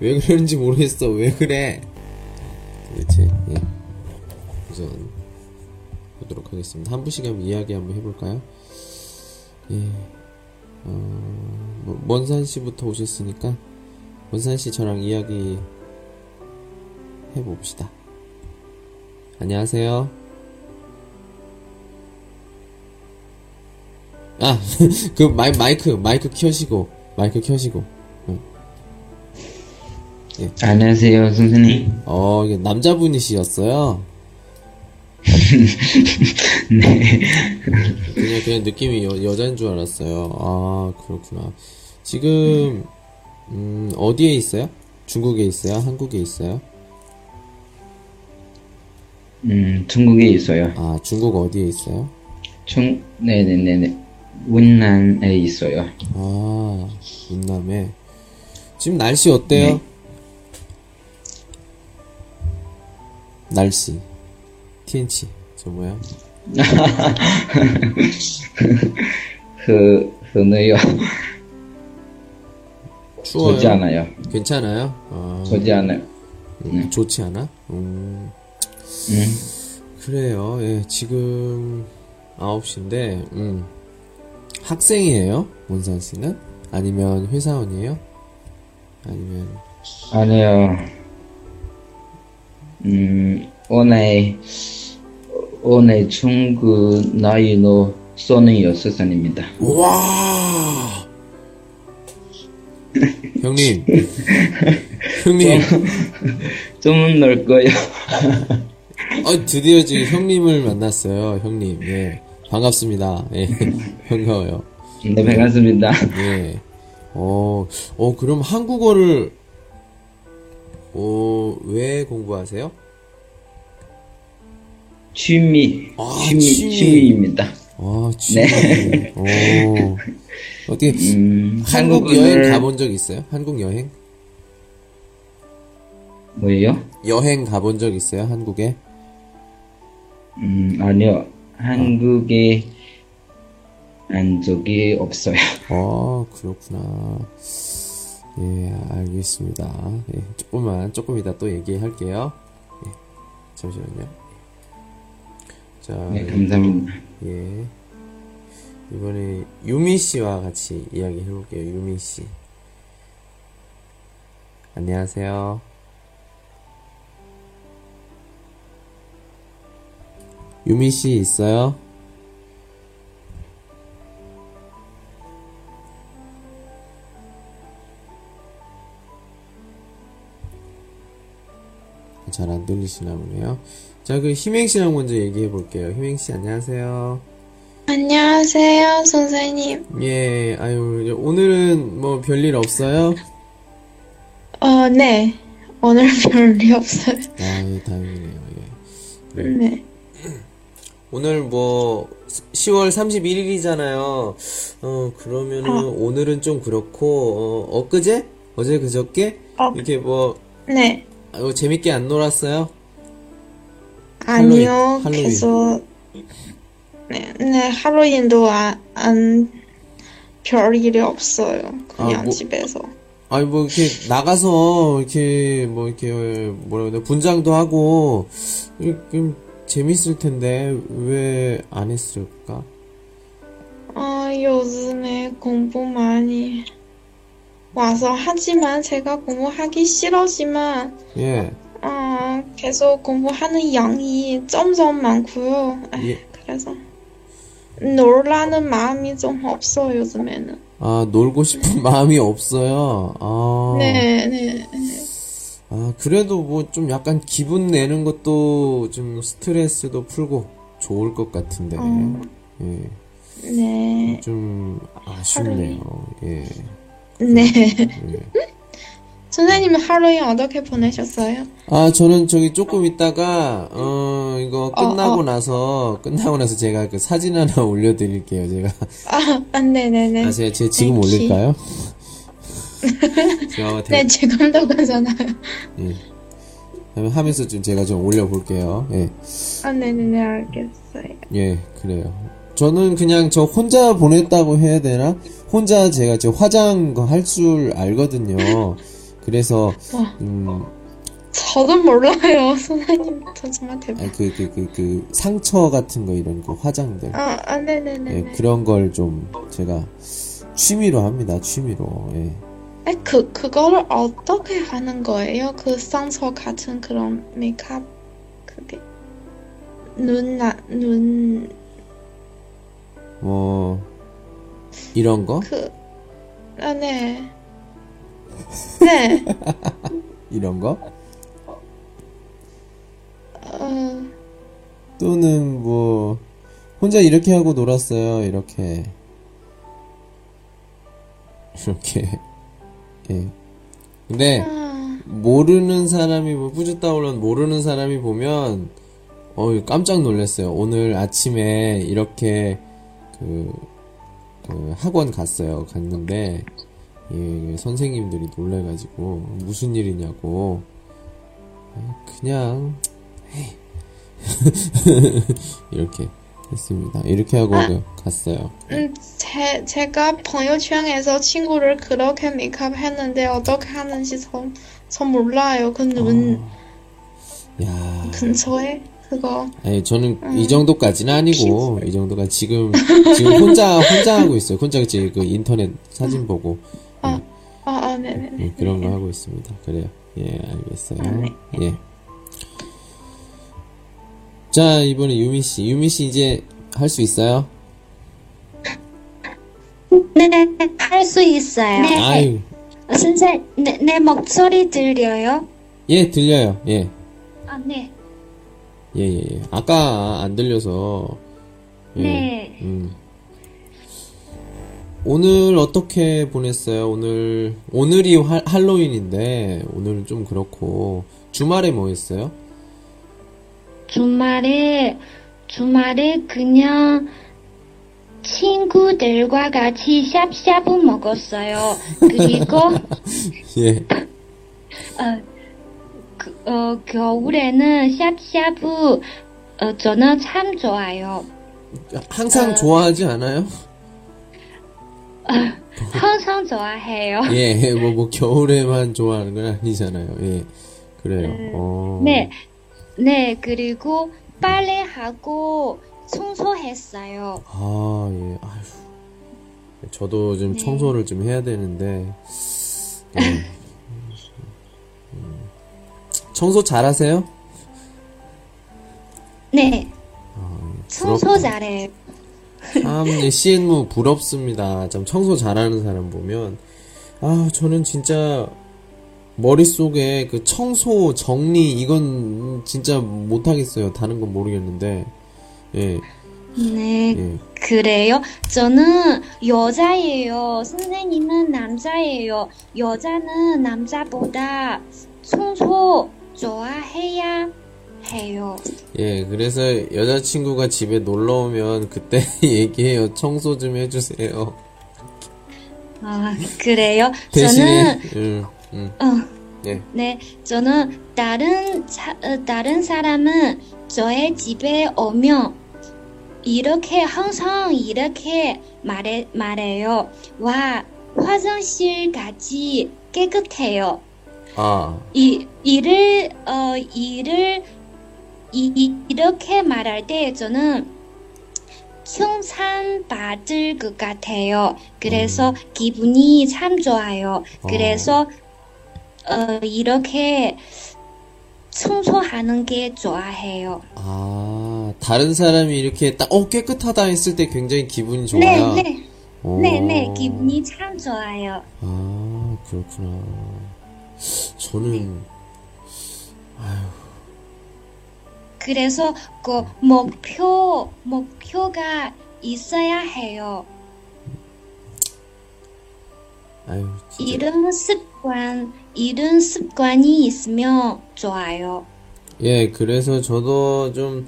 왜 그러는지 모르겠어. 왜 그래? 도대체 예. 우선 보도록 하겠습니다. 한 분씩 한번 이야기 한번 해볼까요? 예. 어, 뭐, 먼산 씨부터 오셨으니까 먼산 씨 저랑 이야기 해봅시다. 안녕하세요. 아, 그 마이, 마이크 마이크 켜시고 마이크 켜시고. 어. 안녕하세요, 선생님. 어, 이게 남자분이시였어요. 네. 그냥 그냥 느낌이 여, 여자인 줄 알았어요. 아 그렇구나. 지금 음, 어디에 있어요? 중국에 있어요? 한국에 있어요? 음, 중국에 있어요. 아 중국 어디에 있어요? 중, 네네네네. 운난에 있어요. 아云남에 지금 날씨 어때요? 네. 날씨 TN치 저 뭐야? 흐, 흐네요. 추워요? 좋지 않아요. 괜찮아요? 아, 좋지 않아요. 음, 좋지 않아? 음, 음, 그래요. 예, 지금 9시인데, 음, 학생이에요? 원산 씨는? 아니면 회사원이에요? 아니면, 아니요. 음, 오늘, 오늘 중국 나이로 쏘는 여섯살입니다. 와! 형님, 형님, 좀 넓고요. 어, 드디어 지금 형님을 만났어요, 형님. 예, 반갑습니다. 예, 반가워요. 네, 반갑습니다. 예. 어, 어, 그럼 한국어를, 어, 왜 공부하세요? 취미, 아, 취미, 취미. 취미입니다. 아, 취미. 어, 어떻게, 음, 한국 여행 가본 적 있어요? 한국 여행? 뭐예요? 여행 가본 적 있어요? 한국에? 음, 아니요. 한국에 안 적이 없어요. 아, 그렇구나. 예, 알겠습니다. 예, 조금만, 조금 이따 또 얘기할게요. 예, 잠시만요. 자, 네, 감사합니다. 예. 이번에 유미 씨와 같이 이야기 해볼게요. 유미 씨. 안녕하세요. 유미 씨 있어요? 잘 안 들리시나 보네요. 자, 그 희맹 씨랑 먼저 얘기해 볼게요. 희맹 씨 안녕하세요. 안녕하세요, 선생님. 예, 아유, 오늘은 뭐 별일 없어요? 어, 네. 오늘 별일 없어요. 아유, 다행이네요. 예. 네. 네. 오늘 뭐 10월 31일이잖아요. 어, 그러면은 어. 오늘은 좀 그렇고 어, 엊그제? 어제 그저께? 어. 이렇게 뭐 네. 아유, 재밌게 안 놀았어요? 아니요. 할로윈. 계속, 네, 네, 할로윈도 안, 안, 별일이 없어요. 그냥 아, 뭐- 집에서. 아니 뭐 이렇게 나가서 이렇게 뭐 이렇게 뭐라 그래 분장도 하고 좀 재밌을 텐데 왜 안 했을까? 아, 요즘에 공부 많이, 와서 하지만 제가 공부하기 싫어지만 예. 어, 계속 공부하는 양이 점점 많고요. 에이, 예. 그래서 놀라는 마음이 좀 없어 요즘에는. 아, 놀고 싶은 마음이 없어요. 아. 네, 네. 아, 그래도 뭐 좀 약간 기분 내는 것도 좀 스트레스도 풀고 좋을 것 같은데. 어. 예. 네. 좀 아쉽네요. 예. 네. 예. 선생님은 하루에 어떻게 보내셨어요? 아, 저는 저기 조금 있다가, 어, 이거 끝나고 어. 나서, 끝나고 나서 제가 그 사진 하나 올려드릴게요, 제가. 아, 아 네네네. 아, 제가, 제가 지금 역시. 올릴까요? 제가 네, 지금도 그러잖아요. 예. 그러면 하면서 좀 제가 좀 올려볼게요. 예. 아, 네네네, 알겠어요. 예, 그래요. 저는 그냥 저 혼자 보냈다고 해야 되나? 혼자 제가 저 화장 할 줄 알거든요. 그래서, 와. 음, 저도 몰라요, 선생님. 저 정말 대박. 아니, 그, 그, 그, 그, 상처 같은 거 이런 그 화장들. 아, 아, 네네네. 예, 그런 걸 좀 제가 취미로 합니다, 취미로. 예. 에, 그, 그거를 어떻게 하는 거예요? 그 상처 같은 그런 메이크업, 그게. 눈, 나, 눈, 뭐, 이런 거? 그, 아, 네. 네. 이런 거? 어, 또는 뭐, 혼자 이렇게 하고 놀았어요, 이렇게. 이렇게. 예. 근데, 아, 모르는 사람이, 뭐, 뿌듯다올런 모르는 사람이 보면, 어이, 깜짝 놀랐어요. 오늘 아침에 이렇게, 그, 그, 학원 갔어요. 갔는데, 예, 선생님들이 놀래가지고, 무슨 일이냐고, 아, 그냥, 에이. 이렇게 했습니다. 이렇게 하고 갔어요. 음, 제, 제가朋友圈에서 친구를 그렇게 메이크업 했는데 어떻게 하는지 전, 전 몰라요. 그 눈 야, 근처에 그거. 아니 저는 이 정도까지는 아니고 이 정도가 지금 지금 혼자 혼자 하고 있어요. 혼자 이제 그 인터넷 사진 보고 아, 아, 아, 네네네. 예, 그런 거 하고 있습니다. 그래요. 예, 알겠어요. 아, 네. 예. 자 이번에 유미 씨, 유미 씨 이제 할 수 있어요? 네, 할 수 있어요. 네. 아유, 선생, 내, 내 목소리 들려요? 예 들려요. 예, 아, 네. 예, 예, 예. 아까 안 들려서. 예, 네. 음. 오늘 어떻게 보냈어요? 오늘 오늘이 할, 할로윈인데 오늘은 좀 그렇고 주말에 뭐 했어요? 주말에, 주말에 그냥 친구들과 같이 샵샵 먹었어요. 그리고, 예. 어, 그, 어, 겨울에는 샵샵, 어, 저는 참 좋아요. 항상 좋아하지 않아요? 항상 좋아해요. 예, 뭐, 뭐, 겨울에만 좋아하는 건 아니잖아요. 예. 그래요. 어. 네, 네, 그리고 빨래하고 청소했어요. 아, 예. 아휴. 저도 좀 네. 청소를 좀 해야 되는데. 예. 음. 청소 잘하세요? 네, 청소 부럽다. 잘해요. 참, 예, CN무 부럽습니다. 참, 청소 잘하는 사람 보면. 아, 저는 진짜, 머릿속에 그 청소, 정리, 이건 진짜 못하겠어요. 다른 건 모르겠는데. 예, 네, 예. 그래요? 저는 여자예요. 선생님은 남자예요. 여자는 남자보다 청소 좋아해야 해요. 예, 그래서 여자친구가 집에 놀러 오면 그때 얘기해요. 청소 좀 해주세요. 아, 그래요? 대신에, 저는, 음, 음, 어, 예. 네, 저는 다른, 사, 어, 다른 사람은 저의 집에 오면 이렇게 항상 이렇게 말해, 말해요. 와, 화장실까지 깨끗해요. 아, 이, 이를, 어, 이를, 이, 이- 이렇게 말할 때 저는 칭찬받을 것 같아요. 그래서 기분이 참 좋아요. 그래서 어, 이렇게 청소하는 게 좋아해요. 아, 다른 사람이 이렇게 딱, 어, 깨끗하다 했을 때 굉장히 기분이 좋아요. 네, 네. 어. 네, 네. 기분이 참 좋아요. 아, 그렇구나. 저는, 그래서 그 목표, 목표가 있어야 해요. 아유, 진짜. 이런 습관, 이런 습관이 있으면 좋아요. 예, 그래서 저도 좀,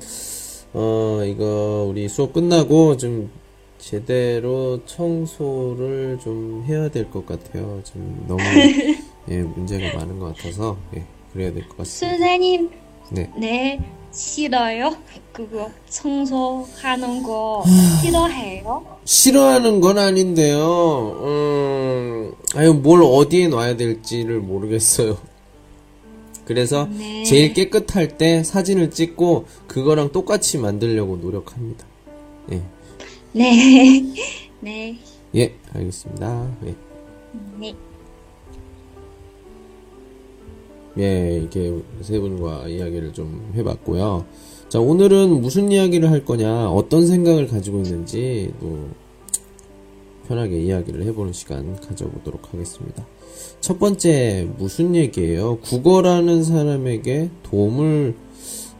어, 이거, 우리 수업 끝나고 좀 제대로 청소를 좀 해야 될 것 같아요. 좀 너무, 예, 문제가 많은 것 같아서, 예, 그래야 될 것 같습니다. 선생님, 네. 네, 싫어요? 그거 청소하는 거 싫어해요? 싫어하는 건 아닌데요. 음, 아유, 뭘 어디에 놔야 될지를 모르겠어요. 그래서 네. 제일 깨끗할 때 사진을 찍고 그거랑 똑같이 만들려고 노력합니다. 예. 네, 네, 예, 알겠습니다. 예. 네. 예, 이렇게 세 분과 이야기를 좀 해봤고요. 자, 오늘은 무슨 이야기를 할 거냐, 어떤 생각을 가지고 있는지 또 편하게 이야기를 해보는 시간 가져보도록 하겠습니다. 첫 번째, 무슨 얘기예요? 국어라는 사람에게 도움을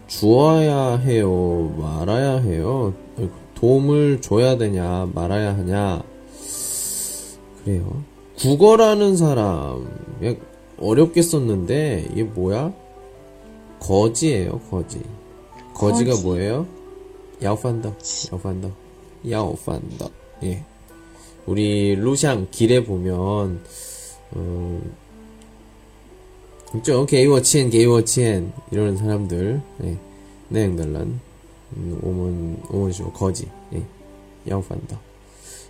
주어야 해요? 말아야 해요? 도움을 줘야 되냐? 말아야 하냐? 그래요. 국어라는 사람, 야, 어렵게 썼는데, 이게 뭐야? 거지예요, 거지. 거지가 거지. 뭐예요? 야오판더, 야오판더, 야오판더. 예. 우리 루샹 길에 보면, 어, 있죠? 게이워치엔, 게이워치엔. 이러는 사람들, 예. 내행달란, 음, 오문, 오문쇼, 거지. 예. 야오판더.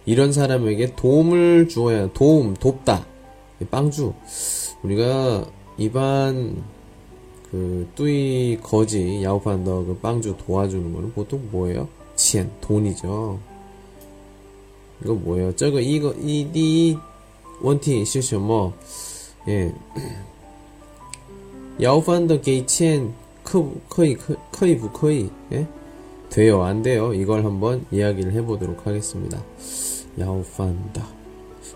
이런 사람에게 도움을 주어야, 도움, 돕다. 예, 빵주. 우리가 이반 그 뚜이 거지 야오판 더 그 빵주 도와주는 거는 보통 뭐예요? 치엔 돈이죠. 이거 뭐예요? 저거 이거 이디 원티 시시 뭐 예. 야오판 더 게이 치엔 커 커이 커이 부커이 예? 돼요 안 돼요? 이걸 한번 이야기를 해보도록 하겠습니다. 야오판더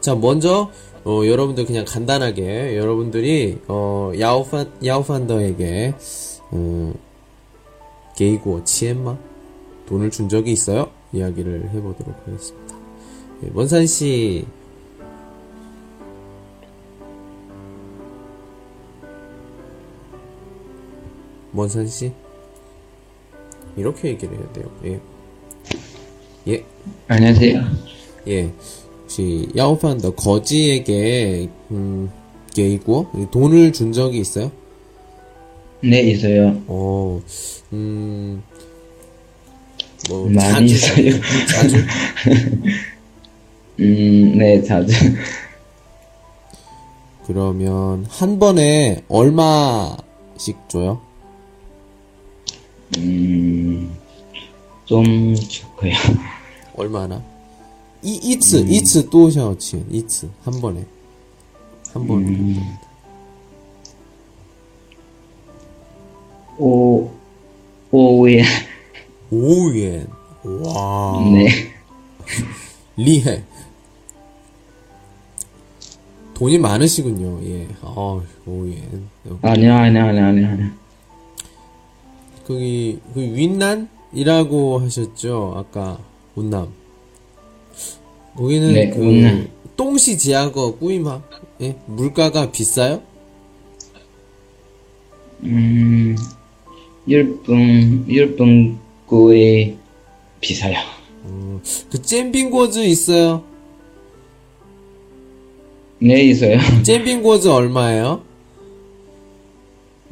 자 먼저 어, 여러분들 그냥 간단하게 여러분들이 어, 야오판 야오판더에게 어, 게이고 치엔마 돈을 준 적이 있어요? 이야기를 해보도록 하겠습니다. 예, 원산 씨 원산 씨 이렇게 얘기를 해야 돼요. 예. 예. 안녕하세요. 예. 혹시 야오판더 거지에게 음, 게이고 돈을 준 적이 있어요? 네, 있어요. 어, 음, 뭐 많이 자주 있어요. 자주 음, 네, 자주. 그러면 한 번에 얼마씩 줘요? 음, 좀 적어요. 얼마나? 이 이츠 이츠 또 샤오치 이츠 한 번에 한 번에 음, 오, 오에, 오엔 와 네. 리해 돈이 많으시군요. 예. 아, 오엔. 아니요, 아니요, 아니요, 아니요. 아니요. 거기 그 윈난이라고 하셨죠 아까 운남 거기는 네, 그 운남. 똥시 지하거 꾸이마 예 물가가 비싸요? 음, 일본, 일본 거에 비싸요. 그 잼빙고즈 있어요? 네, 있어요. 잼빙고즈 얼마예요?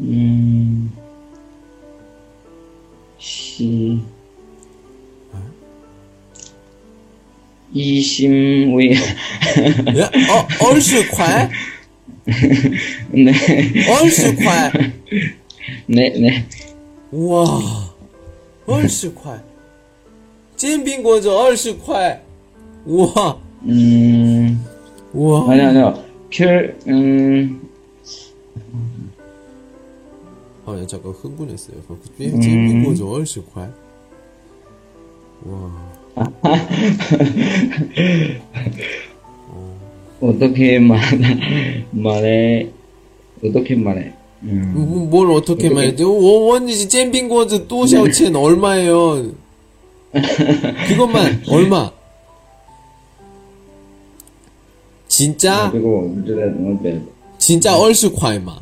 음, 시, 이십위, 예? 어, 얼슈块? 네, 얼슈块? 네, 네. 우와, 얼슈块? 煎饼果子二十块。哇 음, 와. 아니, 아니요. 별, 음, 아, 야, 잠깐 흥분했어요.煎饼果子二十块. 와. 어떻게 말, 말해, 어떻게 말해. 음, 뭐- 뭘 어떻게 말해? 원원이지 잼빙果子 또 샤오첸 얼마예요? 그것만 얼마? 진짜 그리고, 我知道怎么表 진짜 二十块嘛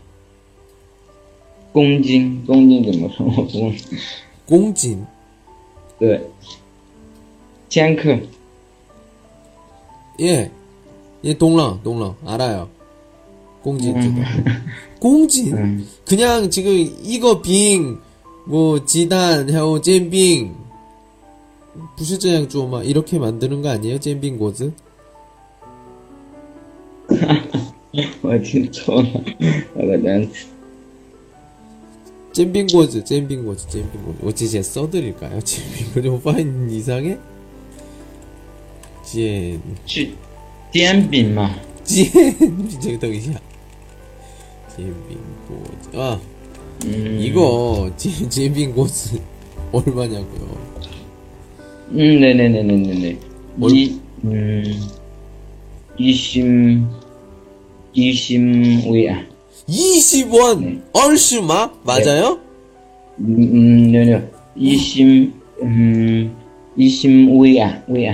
公斤，公斤怎么说？我不公斤对， 江克. 예. 예, 동랑, 동랑. 알아요. 공지. 음. 공지? 음. 그냥 지금 이거 빙, 뭐, 지단, 해오, 잼빙. 부실자양 주어마 이렇게 만드는 거 아니에요? 잼빙 고즈? 어디 처음 알아난 잼빙 고즈, 잼빙 고즈, 잼빙 고즈. 어찌 제 써드릴까요? 잼빙 고즈 오빠인 이상해? 잼, 是煎饼嘛？ 잼, 저기 더 이야. 잼빙 고즈. 아, 음, 이거, 잼, 잼빙 고즈. 얼마냐고요? 음, 네네네네네네. 뭘- 이, 음, 이심, 이심 위아. 20원! 얼슈마? 맞아요? 음, 음, 네네. 이심, 음, 이심 위아, 위아.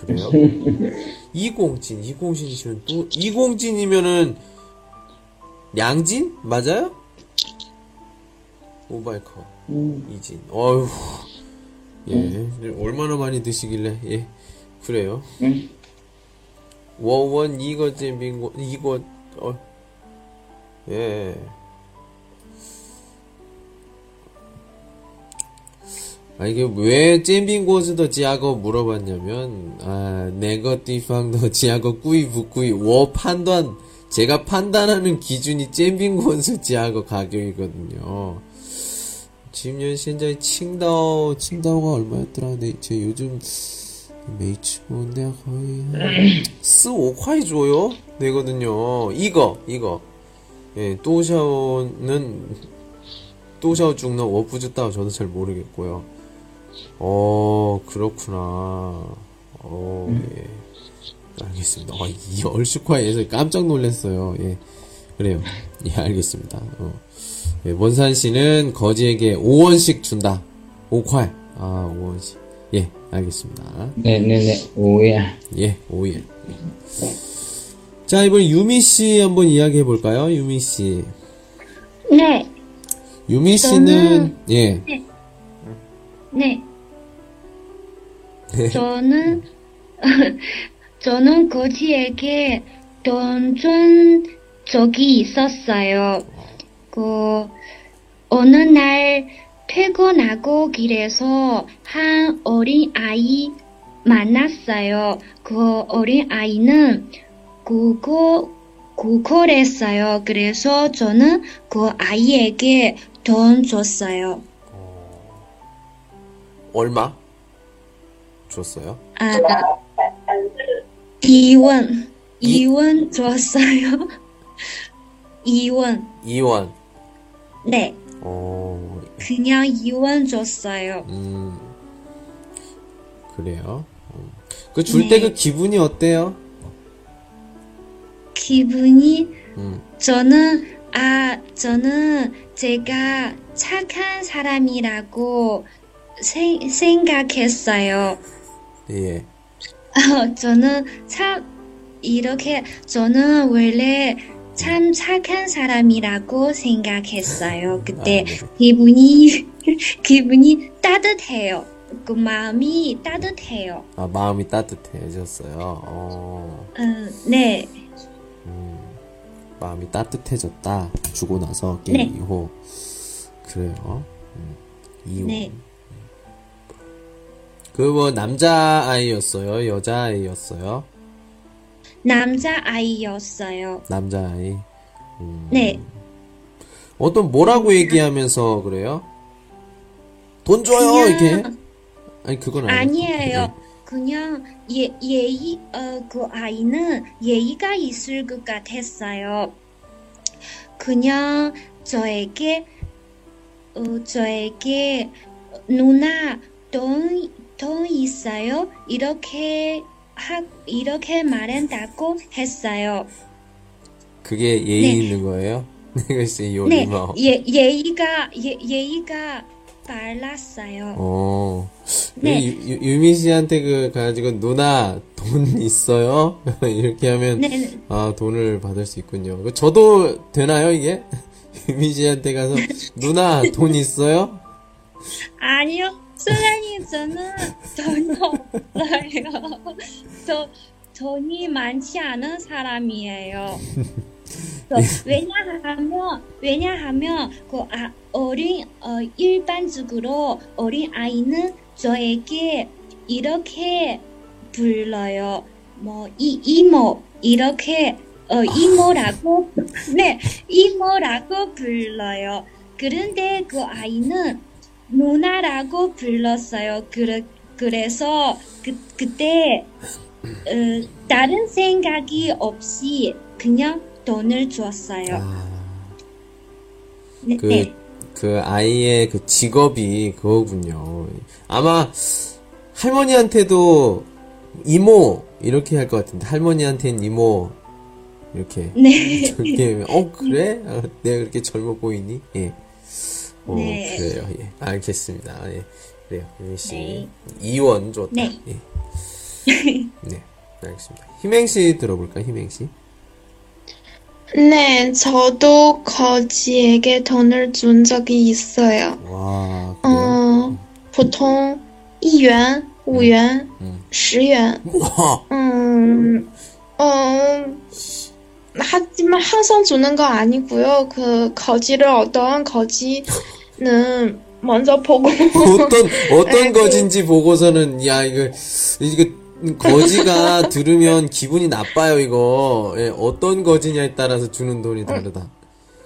그래요? 이공진, 이공진이시면 또, 이공진이면은, 양진? 맞아요? 오바이커, 음, 이진. 어휴. 예, 얼마나 많이 드시길래, 예. 그래요. 음, 워원 이거 잼빙고 이거 어 예. 아 이게 왜 잼빙고즈더 지하고 물어봤냐면 아 띠팡더 지하고 꾸이 부꾸이 워 판단 제가 판단하는 기준이 잼빙고즈 지하고 가격이거든요. 지금 현재 칭다오 칭다오가 얼마였더라? 네, 제 요즘 메이츠고 내가 거의 한 4, 5块 줘요? 되거든요. 이거, 이거. 예, 또샤오는, 또샤오 중는 워프즈다오 저도 잘 모르겠고요. 어, 그렇구나. 어, 예. 알겠습니다. 어, 이 얼슈콰에서 깜짝 놀랐어요. 예. 그래요. 예, 알겠습니다. 어. 예, 원산 씨는 거지에게 5원씩 준다. 5块. 아, 5원씩. 예, 알겠습니다. 네네네, 위아. 예, 5일. 자, 이번 유미 씨 한번 이야기해 볼까요? 유미 씨. 네, 유미 씨는 예. 네. 저는 저는 거지에게 돈준 적이 있었어요. 그 어느 날 퇴근하고 길에서 한 어린 아이 만났어요. 그 어린 아이는 국어 국어랬어요. 그래서 저는 그 아이에게 돈 줬어요. 얼마 줬어요? 아, 이원, 이원 줬어요. 이원, 2원. 네, 어, 그냥 이원 줬어요. 음. 그래요. 그 줄 때 네. 그 기분이 어때요? 기분이 음. 저는 아 저는 제가 착한 사람이라고 생, 생각했어요. 예. 저는 참 이렇게 저는 원래 참 착한 사람이라고 생각했어요. 그때 아, 네. 기분이 기분이 따뜻해요. 그 마음이 따뜻해요. 아, 마음이 따뜻해졌어요. 어, 음, 네, 마음이 따뜻해졌다. 주고 나서 게임 네. 이후. 그래요. 음, 이후. 네. 그뭐 남자 아이였어요? 여자 아이였어요? 남자 아이였어요. 남자 아이. 음. 네, 어떤 뭐라고 얘기하면서 그래요? 돈 줘요 이렇게. 아니 그건 아니. 아니에요. 그냥 예, 예의, 어, 그 아이는 예의가 있을 것 같았어요. 그냥 저에게, 어, 저에게 누나 돈, 돈 있어요? 이렇게 하, 이렇게 말한다고 했어요. 그게 예의 네. 있는 거예요? 이것이 네, 요리마. 예, 예의가, 예, 예의가 빨랐어요. 어. 네. 네. 유, 유미 씨한테 그 가지고 누나 돈 있어요? 이렇게 하면 네, 네. 아 돈을 받을 수 있군요. 그 저도 되나요 이게? 유미 씨한테 가서 누나 돈 있어요? 아니요, 수련이 저는 돈 없어요. 저 돈이 많지 않은 사람이에요. 저, 왜냐하면 왜냐하면 그 아, 어린 어, 일반적으로 어린 아이는 저에게 이렇게 불러요. 뭐 이 이모 이렇게 어 이모라고 네 이모라고 불러요. 그런데 그 아이는 누나라고 불렀어요. 그래, 그래서 그, 그때 어, 다른 생각이 없이 그냥 돈을 줬어요. 아, 네, 그, 네. 그 아이의 그 직업이 그거군요. 아마 할머니한테도 이모 이렇게 할 것 같은데 할머니한테는 이모 이렇게 네. 어 그래? 아, 내가 그렇게 젊어 보이니? 예. 어 네. 그래요. 예. 알겠습니다. 예. 그래요. 유미 씨 네. 이원 좋다. 네. 예. 네. 알겠습니다. 희맹 씨 들어볼까? 희맹 씨. 네, 저도 거지에게 돈을 준 적이 있어요. 와. 그래요? 어, 보통 1元、5元、 음. 10元. 와. 음, 어, 하지만 항상 주는 거 아니고요. 그 거지를 어떤 거지 는 먼저 보고 어떤 어떤 아이고. 거진지 보고서는 야 이거 이거 거지가 들으면 기분이 나빠요 이거 예, 어떤 거지냐에 따라서 주는 돈이 다르다.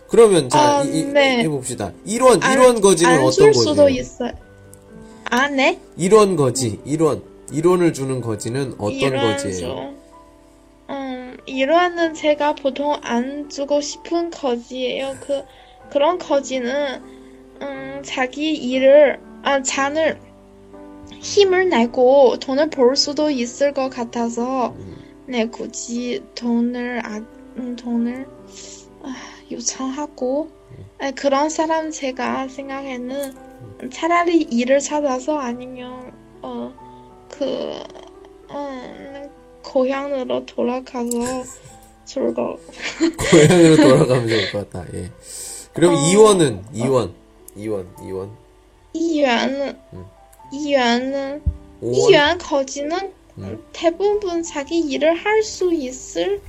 그러면 자 아, 이, 이- 네. 해봅시다. 1원 안- 1원 거지는 안 어떤 줄 수도? 있어요. 아, 네? 1원 거지 1원 1원을 주는 거지는 어떤 이런 거지예요? 좀, 음, 이러는 제가 보통 안 주고 싶은 거지예요. 그, 그런 거지는, 음, 자기 일을, 아, 잔을, 힘을 내고 돈을 벌 수도 있을 것 같아서, 네, 굳이 돈을, 아, 음, 돈을, 아, 요청하고, 네, 그런 사람 제가 생각에는 차라리 일을 찾아서 아니면, 어, 그, 음, 고향으로 돌아가서 즐거. 고향으로 돌아가면 좋을 것 같다. 예. 그럼 어. 2원은 2원 2원, 2원. 2원은 음. 2원은 5원. 2원 거지는 음. 대부분 자기 일을 할 수 있을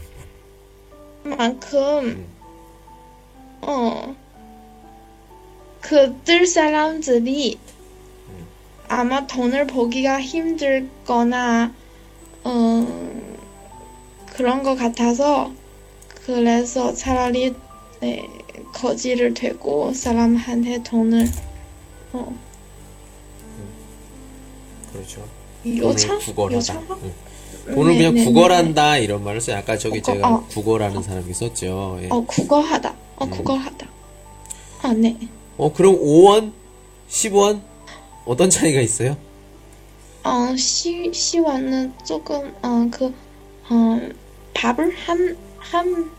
만큼 음. 어 그들 사람들이 음. 아마 돈을 보기가 힘들거나 음, 그런 것 같아서 그래서 차라리 네, 거지를 대고 사람한테 돈을, 어, 그렇죠. 요청? 구걸하다. 응. 돈을 네, 그냥 네, 네, 구걸한다 이런 말을 써요. 아까 저기 어, 제가 어. 구걸하는 사람이 있었죠. 예. 어, 국어하다. 어, 음. 국어하다. 아, 네. 어, 그럼 5원? 10원? 어떤 차이가 있어요? 어, 시, 시와는 조금, 어, 그, 어, 밥을 한, 한,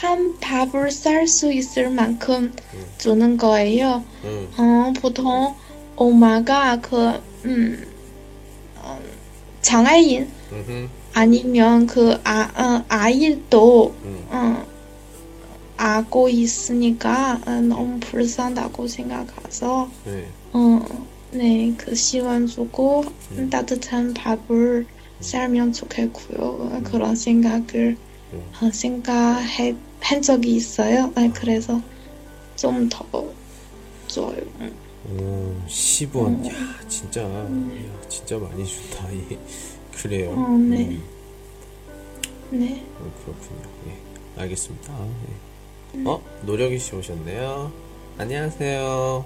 한 밥을 쌀 수 있을 만큼 주는 거예요. 응. 어, 보통 엄마가 그, 음, 어, 장애인 음. 아니면 그, 아, 어, 아이도, 음. 어, 아고 있으니까 어, 너무 불쌍하다고 생각해서, 네. 어, 네, 그 시원 주고 따뜻한 밥을 살면 좋겠고요. 그런 생각을 어, 생각해 한 적이 있어요. 네, 그래서 좀더 좋아요. 오, 10원. 야, 진짜, 야, 진짜 많이 준다. 예. 그래요. 어, 네. 음, 네. 어, 그렇군요. 예. 알겠습니다. 예. 어, 노력이 씨 오셨네요. 안녕하세요.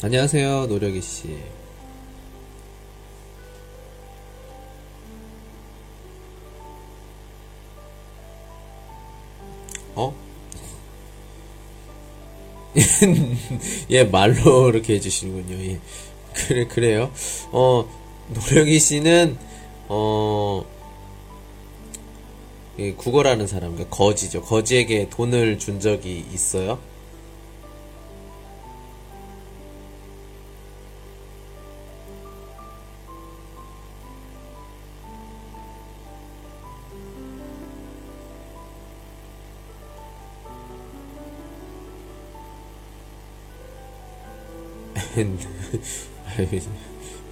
안녕하세요, 노력이 씨. 예, 말로 이렇게 해주시는군요. 예. 그래, 그래요. 어, 노력이 씨는, 어, 예, 국어라는 사람, 그러니까 거지죠. 거지에게 돈을 준 적이 있어요?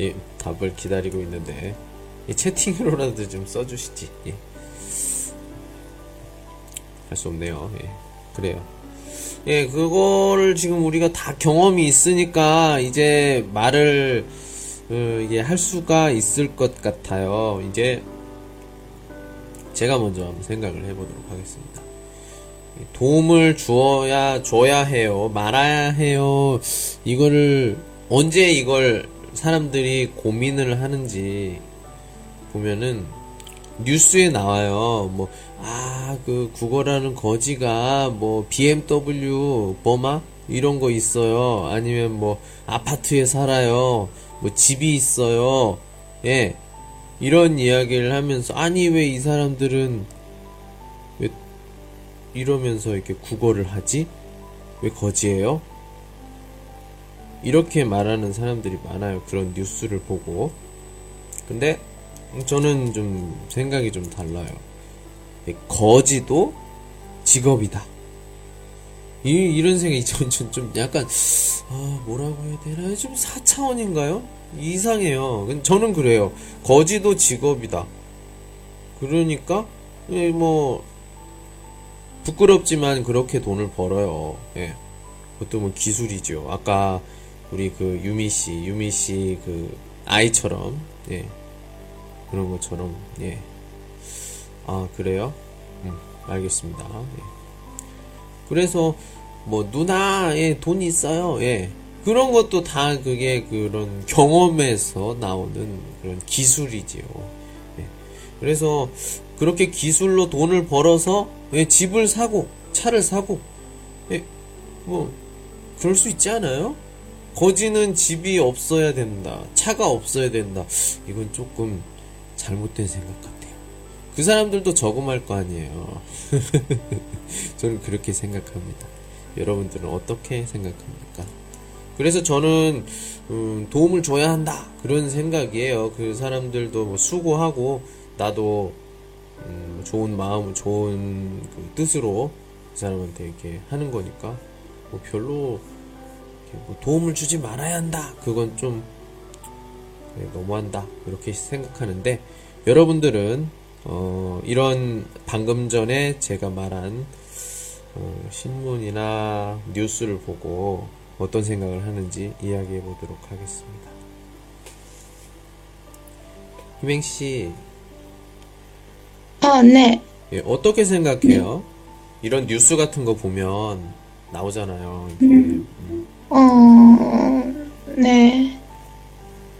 예, 답을 기다리고 있는데 예, 채팅으로라도 좀 써주시지. 예. 할수 없네요. 예. 그래요. 예, 그거를 지금 우리가 다 경험이 있으니까 이제 말을 어, 이게 할 수가 있을 것 같아요. 이제 제가 먼저 한번 생각을 해보도록 하겠습니다. 도움을 주어야 줘야 해요. 말아야 해요. 이거를 언제 이걸 사람들이 고민을 하는지 보면은 뉴스에 나와요. 뭐, 아, 그, 국어라는 거지가, 뭐, BMW, 버마? 이런 거 있어요. 아니면 뭐, 아파트에 살아요. 뭐, 집이 있어요. 예. 이런 이야기를 하면서, 아니, 왜 이 사람들은, 왜, 이러면서 이렇게 국어를 하지? 왜 거지예요? 이렇게 말하는 사람들이 많아요. 그런 뉴스를 보고. 근데 저는 좀 생각이 좀 달라요. 거지도 직업이다. 이, 이런 생각이 전, 전, 좀 약간, 아, 뭐라고 해야 되나? 좀 4차원인가요? 이상해요. 저는 그래요. 거지도 직업이다. 그러니까, 예, 뭐, 부끄럽지만 그렇게 돈을 벌어요. 예. 그것도 뭐 기술이죠. 아까 우리 그 유미 씨, 유미 씨 그 아이처럼, 예. 그런 것처럼, 예. 아, 그래요? 음, 알겠습니다. 예. 그래서, 뭐, 누나, 예, 돈 있어요. 예. 그런 것도 다 그게 그런 경험에서 나오는 그런 기술이지요. 예. 그래서, 그렇게 기술로 돈을 벌어서, 예, 집을 사고, 차를 사고, 예, 뭐, 그럴 수 있지 않아요? 거지는 집이 없어야 된다. 차가 없어야 된다. 이건 조금 잘못된 생각 같아요. 그 사람들도 저금할 거 아니에요. 저는 그렇게 생각합니다. 여러분들은 어떻게 생각합니까? 그래서 저는 음, 도움을 줘야 한다 그런 생각이에요. 그 사람들도 뭐 수고하고 나도 음, 좋은 마음, 좋은 그 뜻으로 그 사람한테 이렇게 하는 거니까 뭐 별로 뭐 도움을 주지 말아야 한다. 그건 좀 네, 너무한다. 이렇게 생각하는데 여러분들은 어, 이런 방금 전에 제가 말한 어, 신문이나 뉴스를 보고 어떤 생각을 하는지 이야기해 보도록 하겠습니다. 희맹 씨, 아, 네. 예, 어떻게 생각해요? 이런 뉴스 같은 거 보면 나오잖아요. 이게. 음. 어, 네.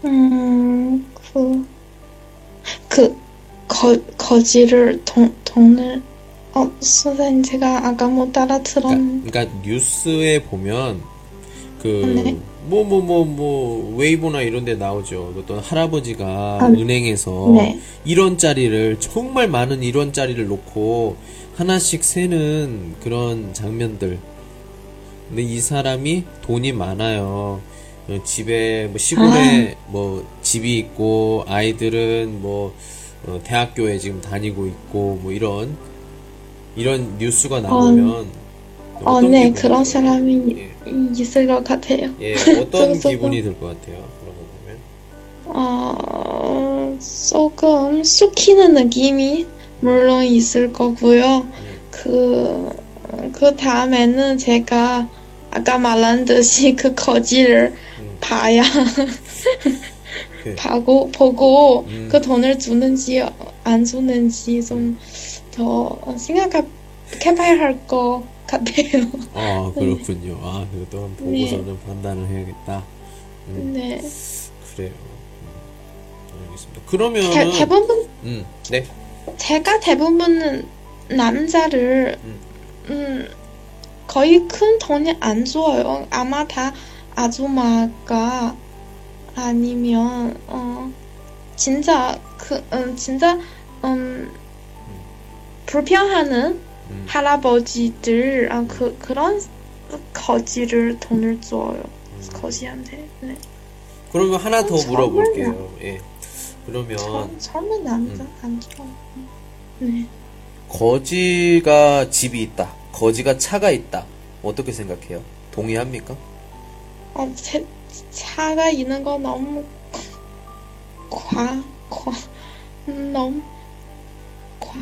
음, 그, 그, 거, 거지를 돈, 돈을, 어, 선생님, 제가 아까 못 알아들었는데, 그러니까, 그러니까 뉴스에 보면 그 네. 뭐 뭐 뭐 뭐 웨이보나 이런 데 나오죠. 어떤 할아버지가 아, 은행에서 네. 1원짜리를 정말 많은 1원짜리를 놓고 하나씩 세는 그런 장면들. 근데 이 사람이 돈이 많아요. 어, 집에 뭐 시골에 뭐 집이 있고 아이들은 뭐 어, 대학교에 지금 다니고 있고 뭐 이런 이런 뉴스가 나오면 어, 어떤 네, 기분? 그런 사람이 예, 있을 것 같아요. 예, 어떤 조금- 기분이 들 것 같아요? 거 보면. 어, 조금 쑥히는 느낌이 물론 있을 거고요. 그, 그 다음에는 제가 아까 말한 듯이 그 거지를 음. 봐야, 그- 보고, 보고 음. 그 돈을 주는지 안 주는지 좀 더 생각해 할것 같아요. 아 그렇군요. 아 그것도 한번 네. 보고서는 판단을 해야겠다. 음, 네. 그래요. 음, 알겠습니다. 그러면 대, 대부분 음, 네. 제가 대부분은 남자를 음. 음 거의 큰 돈이 안 줘요. 아마 다 아줌마가 아니면 어 진짜 그 음 진짜 음 음. 할아버지들 아 그 그런 거지를 돈을 줘요. 음. 거지한테. 네. 그러면 하나 더 어, 물어볼게요. 예. 그러면 전, 저는 남자 음. 안 좋아. 네. 거지가 집이 있다. 거지가 차가 있다. 어떻게 생각해요? 동의합니까? 어, 제, 차가 있는 거 너무 과, 과, 음, 너무 과,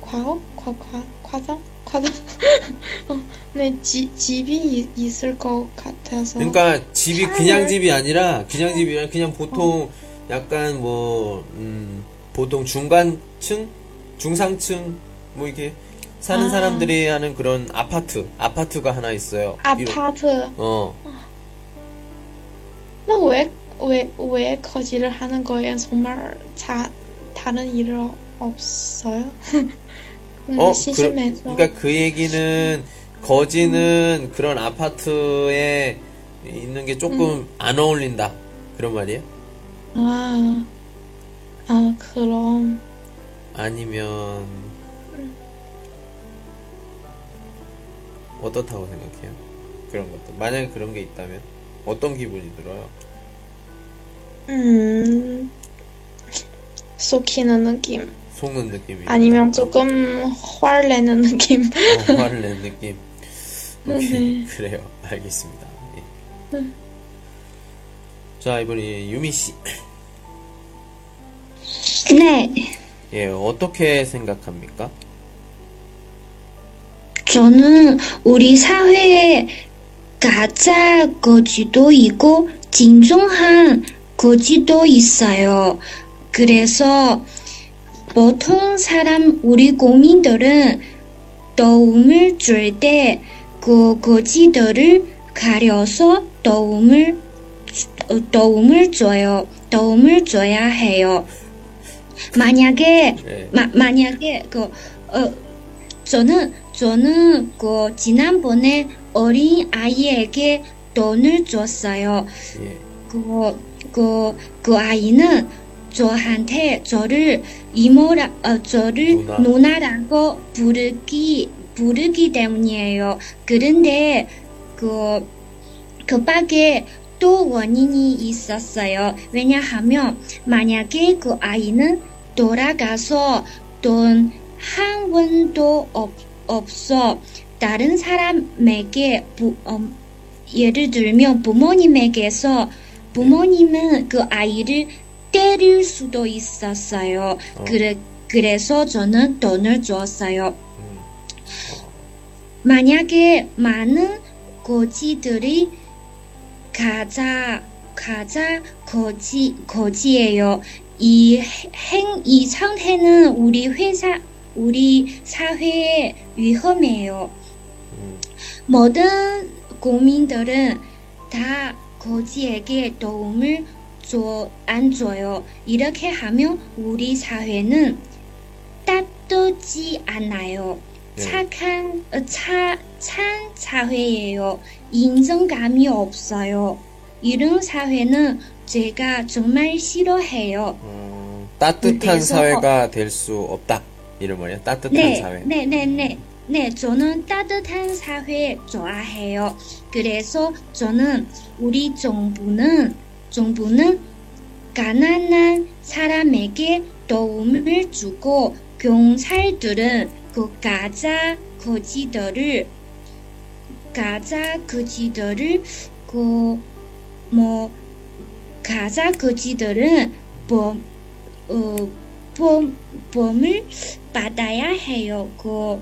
과어? 과, 과, 과장? 과장? 어, 네, 지, 집이 있, 있을 것 같아서. 그러니까 집이 그냥 집이 아니라 그냥 집이 아니라 그냥 보통 약간 뭐 음, 보통 중간층, 중상층 뭐 이렇게 사는 아. 사람들이 하는 그런 아파트, 아파트가 하나 있어요. 이런- 아파트. 어, 나 왜, 왜, 왜 거지를 하는 거예요? 정말 자, 다른 일 없어요? 음, 어. 그, 그러니까 그 얘기는 거지는 그런 아파트에 있는 게 조금 음. 안 어울린다 그런 말이에요? 아, 아, 그럼. 아니면 어떻다고 생각해요? 그런 것도 만약에 그런 게 있다면 어떤 기분이 들어요? 음, 쏘키는 느낌. 속는 느낌이 아니면 조금 화를 내는 느낌. 어, 화를 내는 느낌. 오케이 네. 그래요 알겠습니다. 예. 자 이번에 유미 씨, 네, 예 어떻게 생각합니까? 저는 우리 사회에 가짜 거지도 있고 진정한 거지도 있어요. 그래서 보통 사람 우리 국민들은 도움을 줄 때 그 거지들을 가려서 도움을 어, 도움을 줘요. 도움을 줘야 해요. 만약에 예. 마, 만약에 그 어, 저는 저는 그 지난번에 어린 아이에게 돈을 줬어요. 예. 그, 그, 그 아이는 저한테 저를 이모라, 어, 저를 누나. 누나 라고 부르기, 부르기 때문이에요. 그런데 그, 그 밖에 또 원인이 있었어요. 왜냐하면 만약에 그 아이는 돌아가서 돈 한 원도 없, 없어 다른 사람에게 부, 음, 예를 들면 부모님에게서 부모님은 그 아이를 때릴 수도 있었어요. 어. 그래, 그래서 저는 돈을 줬어요. 음. 만약에 많은 거지들이 가자, 가자 거지, 거지예요. 이 행, 이 상태는 우리 회사, 우리 사회에 위험해요. 음. 모든 국민들은 다 거지에게 도움을 줘, 안 줘요. 이렇게 하면 우리 사회는 따뜻지 않아요. 네. 착한, 어, 차, 찬 사회예요. 인정감이 없어요. 이런 사회는 제가 정말 싫어해요. 어, 따뜻한 사회가 될 수 없다. 이런 말이야. 따뜻한 네, 사회. 네, 네, 네. 네, 저는 따뜻한 사회 좋아해요. 그래서 저는 우리 정부는, 정부는 가난한 사람에게 도움을 주고 경찰들은 그 가짜 거지들을 가짜 거지들을 그뭐 가짜 거지들은 범, 어, 범, 범을 받아야 해요. 그,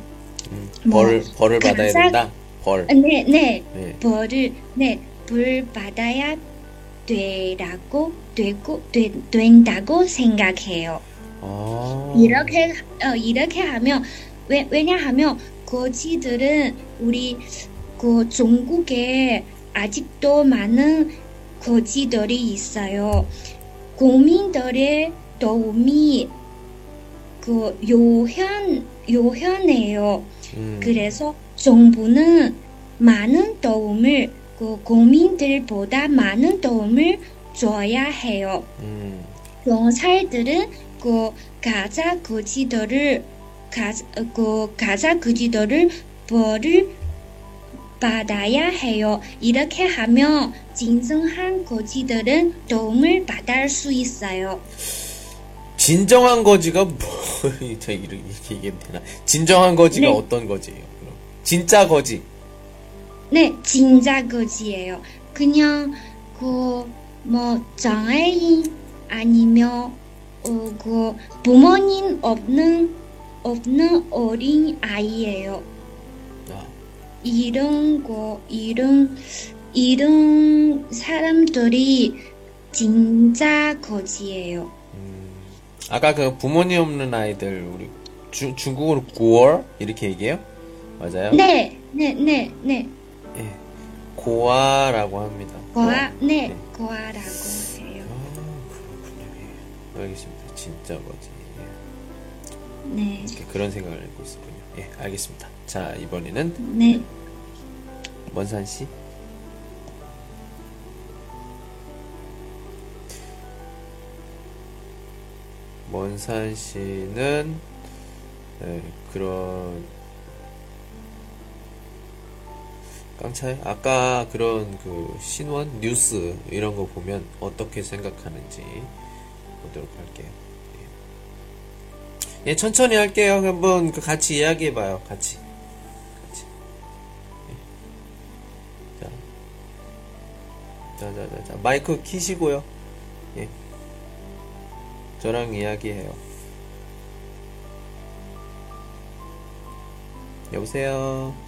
음, 뭐, 벌 벌을 받아야 가짜- 된다. 벌. 네, 네, 네. 벌을, 네, 벌 받아야 되라고, 되고, 되, 된다고 생각해요. 아. 이렇게, 어, 이렇게 하면, 왜, 왜냐하면, 거지들은 우리, 그, 중국에 아직도 많은 거지들이 있어요. 국민들의 도움이, 그, 요현, 요현해요. 음. 그래서 정부는 많은 도움을 그 국민들보다 많은 도움을 줘야 해요. 음. 경찰들은 그 가짜 거지들을 가, 그 가짜 거지들을 벌을 받아야 해요. 이렇게 하면 진정한 거지들은 도움을 받을 수 있어요. 진정한 거지가 뭐, 얘기하면 되나? 진정한 거지가 네. 어떤 거지예요? 그럼? 진짜 거지. 네, 진짜 거지예요. 그냥 그 뭐 장애인 아니면 어, 그 부모님 없는 없는 어린 아이예요. 아, 이런 거 이런 이런 사람들이 진짜 거지예요. 음. 아까 그 부모님 없는 아이들 우리 주, 중국어로 고얼 이렇게 얘기해요? 맞아요? 네, 네, 네, 네. 예. 고아라고 합니다. 고아, 네, 네. 고아라고 해요. 아, 그렇군요. 예. 알겠습니다. 진짜 거지. 예. 네, 이렇게 그런 생각을 하고 있었군요. 예, 알겠습니다. 자, 이번에는 네. 원산 씨. 원산 씨는 예, 그런 깡차이 아까 그런 그 신원 뉴스 이런 거 보면 어떻게 생각하는지 보도록 할게요. 예, 예, 천천히 할게요. 한번 그 같이 이야기해봐요. 같이. 같이. 예. 자. 자, 자, 자, 자. 마이크 키시고요. 예. 저랑 이야기해요. 여보세요.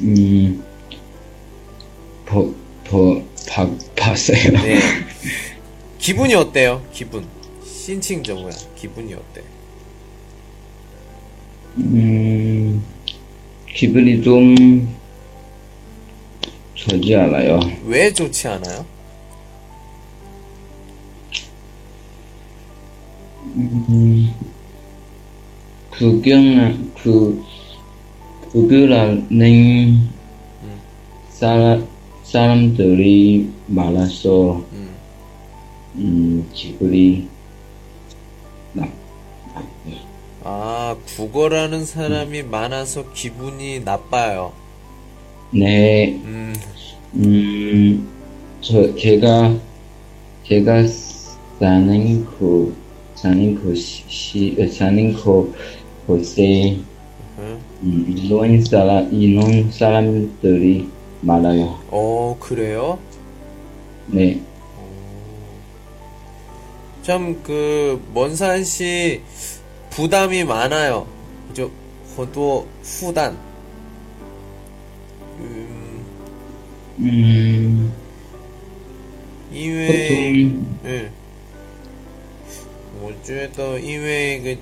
음, 보, 보, 봐, 봤어요. 네. 기분이 어때요? 기분. 신칭 정우야. 기분이 어때? 음, 기분이 좀 좋지 않아요. 왜 좋지 않아요? 음, 구경, 그, 구경하는 사람, 사람들이 많아서, 음. 음, 기분이 나, 아, 국어라는 사람이 많아서 기분이 나빠요. 네, 음, 음, 저, 제가, 제가 사는 그, 사는 그 시, 사는 그 곳에, 응? 음, 이런 사람, 이런 사람들이 많아요. 어, 그래요? 네. 참, 그, 먼산 씨, 부담이 많아요. 그죠? 허도 후단. 음, 음, 因为 보통, 嗯，我觉得因为个个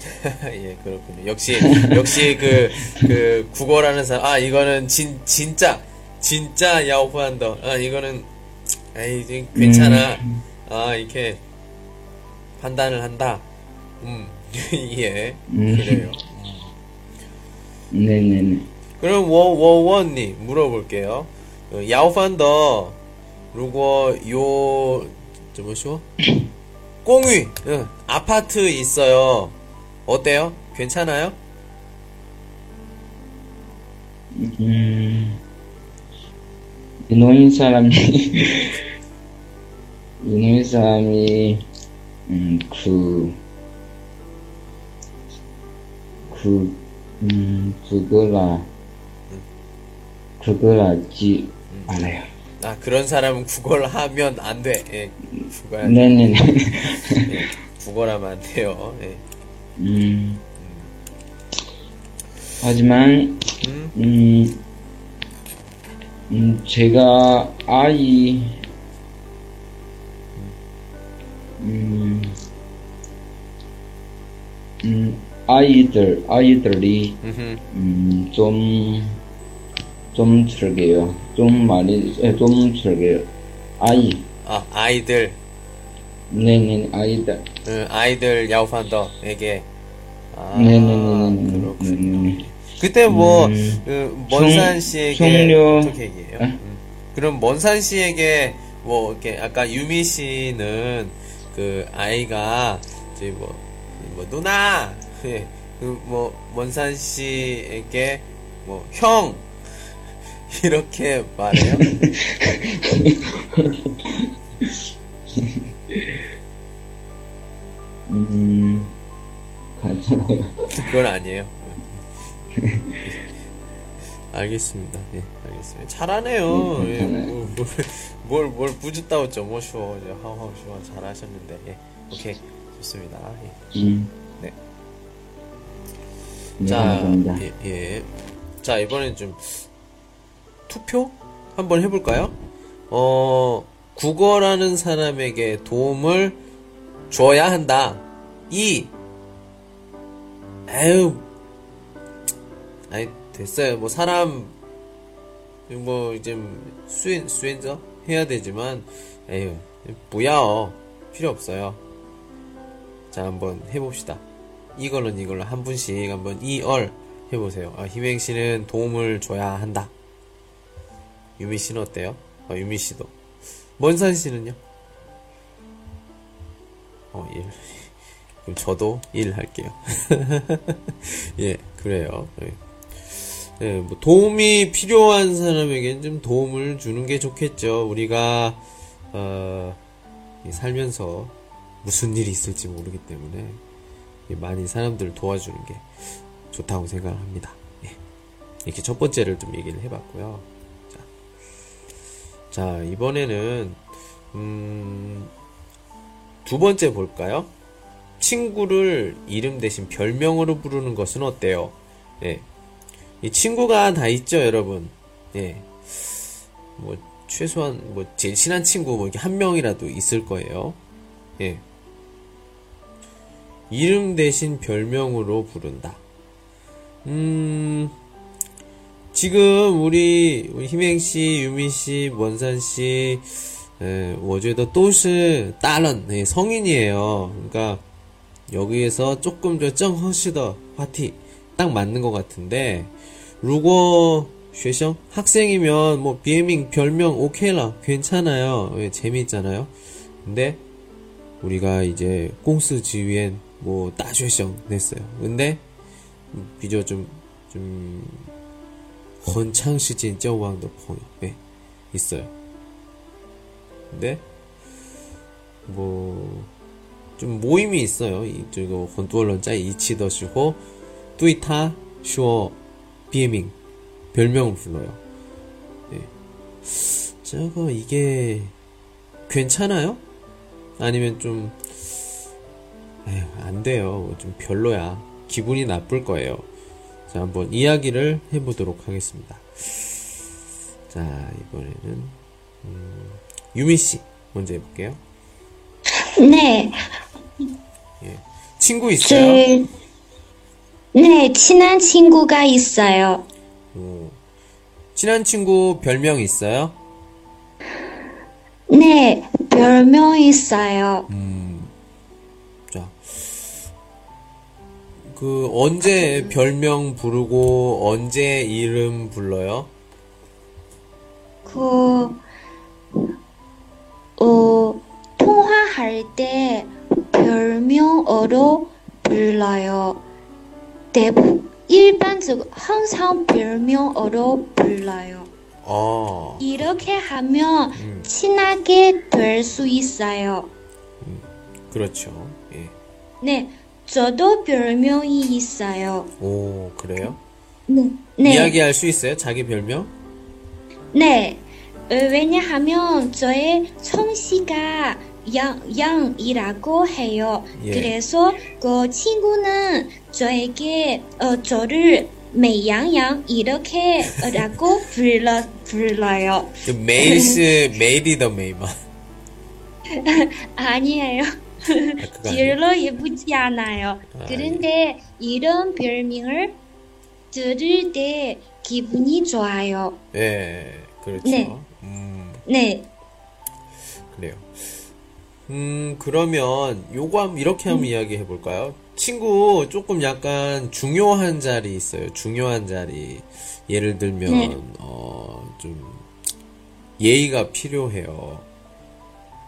예, 그렇군요. 역시 역시 그 그 국어라는 사람 아 이거는 진 진짜 진짜 야오프한다. 아 이거는 에이 이제 괜찮아. 아 이렇게 판단을 한다. 음, 예, 음. 그래요. 네네네. 그럼 워워원님 물어볼게요. 어, 야오판더 如果有怎么说? 공유 응, 아파트 있어요. 어때요? 괜찮아요? 음, 이노인 사람이, 이노인 사람이, 음, 그, 그, 음, 그거라, 그걸 하지 않아요. 아 그런 사람은 국어를 하면 안 돼. 예, 국어 네네네. 국어라면 안 돼요. 예. 음, 하지만, 음, 음, 음, 제가 아이, 음, 음, 아이들, 아이들이. 음, 좀, 좀 즐겨요. 좀 많이, 예, 좀 즐겨요. 아이, 아 아이들 네네, 아이들. 응, 아이들 야오판더에게 아, 네네네네. 그렇군요. 네네네. 그때 뭐 음, 그, 먼산 성- 씨에게 성녀- 어떻게 얘기해요? 에? 음. 그럼 먼산 씨에게 뭐 이렇게 아까 유미 씨는 그 아이가 이제 뭐, 뭐 누나 예, 그뭐 먼산 씨에게 뭐 형 이렇게 말해요? 음. 그건 아니에요. 알겠습니다. 예, 알겠습니다. 잘하네요. 음, 예, 괜찮아요. 뭐, 뭘, 뭘, 뭘 뿌듯다고 좀 쉬워. 이제 하우하우 쉬워. 잘하셨는데. 예, 오케이. 좋습니다. 예. 음. 네. 네, 자, 감사합니다. 예, 예. 자, 이번엔 좀 투표 한번 해볼까요? 어, 국어라는 사람에게 도움을 줘야 한다. 이, 에휴, 아니, 됐어요. 뭐, 사람, 뭐, 이제, 수행, 수행자? 해야 되지만, 에휴, 뭐야, 필요 없어요. 자, 한번 해봅시다. 이걸로 이걸로 한 분씩 한번 이얼 해보세요. 아, 희맹 씨는 도움을 줘야 한다. 유미 씨는 어때요? 아, 유미 씨도. 먼산 씨는요? 어, 1. 그럼 저도 1 할게요. 예, 그래요. 예. 예, 뭐 도움이 필요한 사람에겐 좀 도움을 주는 게 좋겠죠. 우리가 어, 이 살면서 무슨 일이 있을지 모르기 때문에 이 많이 사람들을 도와주는 게 좋다고 생각을 합니다. 예. 이렇게 첫 번째를 좀 얘기를 해봤고요. 자, 자 이번에는 음, 두 번째 볼까요? 친구를 이름 대신 별명으로 부르는 것은 어때요? 예. 이 친구가 다 있죠, 여러분. 예. 뭐, 최소한, 뭐, 제일 친한 친구, 뭐, 이렇게 한 명이라도 있을 거예요. 예. 이름 대신 별명으로 부른다. 음, 지금 우리, 우리 희맹씨, 유미씨, 원산씨, 에, 我觉得都是大人, 네, 성인이에요. 그러니까, 여기에서 조금 더正合适的 화티 딱 맞는 것 같은데, 如果 学生 학생이면 뭐 비에밍 별명 오케이라 괜찮아요. 예, 재미있잖아요. 근데 우리가 이제 꽁스 지위엔 뭐 따쉐성 냈어요. 근데 비교 좀좀 헌창 시진 저왕도 펑 예, 있어요. 근데 뭐 좀 모임이 있어요. 이这个 很多人在一起的时候对他说别名 별명을 불러요. 예. 저거 이게 괜찮아요? 아니면 좀 에휴, 안 돼요. 좀 별로야. 기분이 나쁠 거예요. 자, 한번 이야기를 해보도록 하겠습니다. 자, 이번에는 음, 유미 씨 먼저 해볼게요. 네, 친구 있어요? 제, 네, 친한 친구가 있어요. 오. 친한 친구 별명 있어요? 네, 별명 있어요. 자, 그 언제 별명 부르고 언제 이름 불러요? 그, 어, 통화할 때 별명어로 불러요. 대부, 일반적으로 항상 별명어로 불러요. 어, 이렇게 하면 친하게 될 수 있어요. 그렇죠. 예. 네, 저도 별명이 있어요. 오, 그래요? 네. 네. 이야기할 수 있어요? 자기 별명? 네. 어, 왜냐하면 저의 성씨가 양, 양이라고 해요. 예. 그래서 그 친구는 저에게 어, 저를 美羊羊 이렇게 라고 불러, 불러요. 그 美是 美丽的 美吗. 아니에요. 별로 예쁘지 않아요. 아, 그런데 이런 별명을 들을 때 기분이 좋아요. 예, 그렇죠. 네. 음, 네, 그래요. 음, 그러면 요거 한번 이렇게 한번 이야기해 볼까요? 친구 조금 약간 중요한 자리 있어요. 중요한 자리. 예를 들면 네. 어, 좀 예의가 필요해요.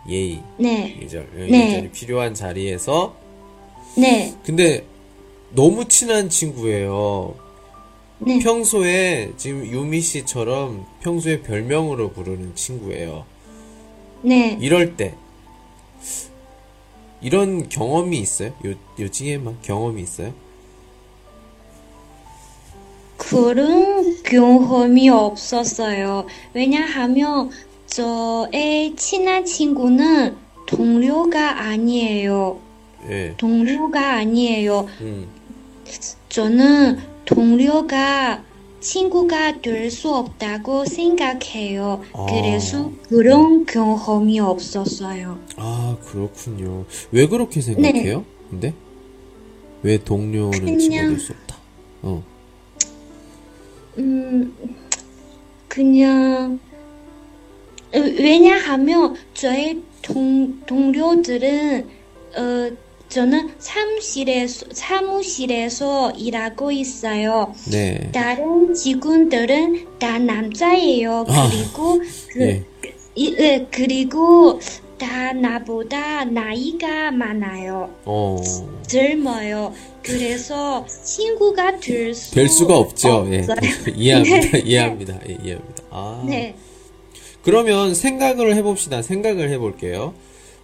예의. 네, 예절. 네. 예절이 필요한 자리에서 네, 근데 너무 친한 친구예요. 네. 평소에 지금 유미 씨처럼 평소에 별명으로 부르는 친구예요. 네. 이럴 때 이런 경험이 있어요? 요 요즘에만 경험이 있어요? 그런 경험이 없었어요. 왜냐하면 저의 친한 친구는 동료가 아니에요. 예. 동료가 아니에요. 음. 저는 동료가 친구가 될 수 없다고 생각해요. 아. 그래서 그런 경험이 없었어요. 아, 그렇군요. 왜 그렇게 생각해요? 근데 왜 동료는 네. 그냥- 친구가 될 수 없다? 어. 음, 그냥, 어, 왜냐하면 저의 동, 동료들은, 어, 저는 사무실에서, 사무실에서 일하고 있어요. 네. 다른 직원들은 다 남자예요. 아, 그리고, 그, 예. 이, 예, 그리고 다 나보다 나이가 많아요. 어. 젊어요. 그래서 친구가 될 수, 될 수가 없죠. 예. 이해합니다. 이해합니다. 예, 이해합니다. 아. 네. 그러면 생각을 해봅시다. 생각을 해볼게요.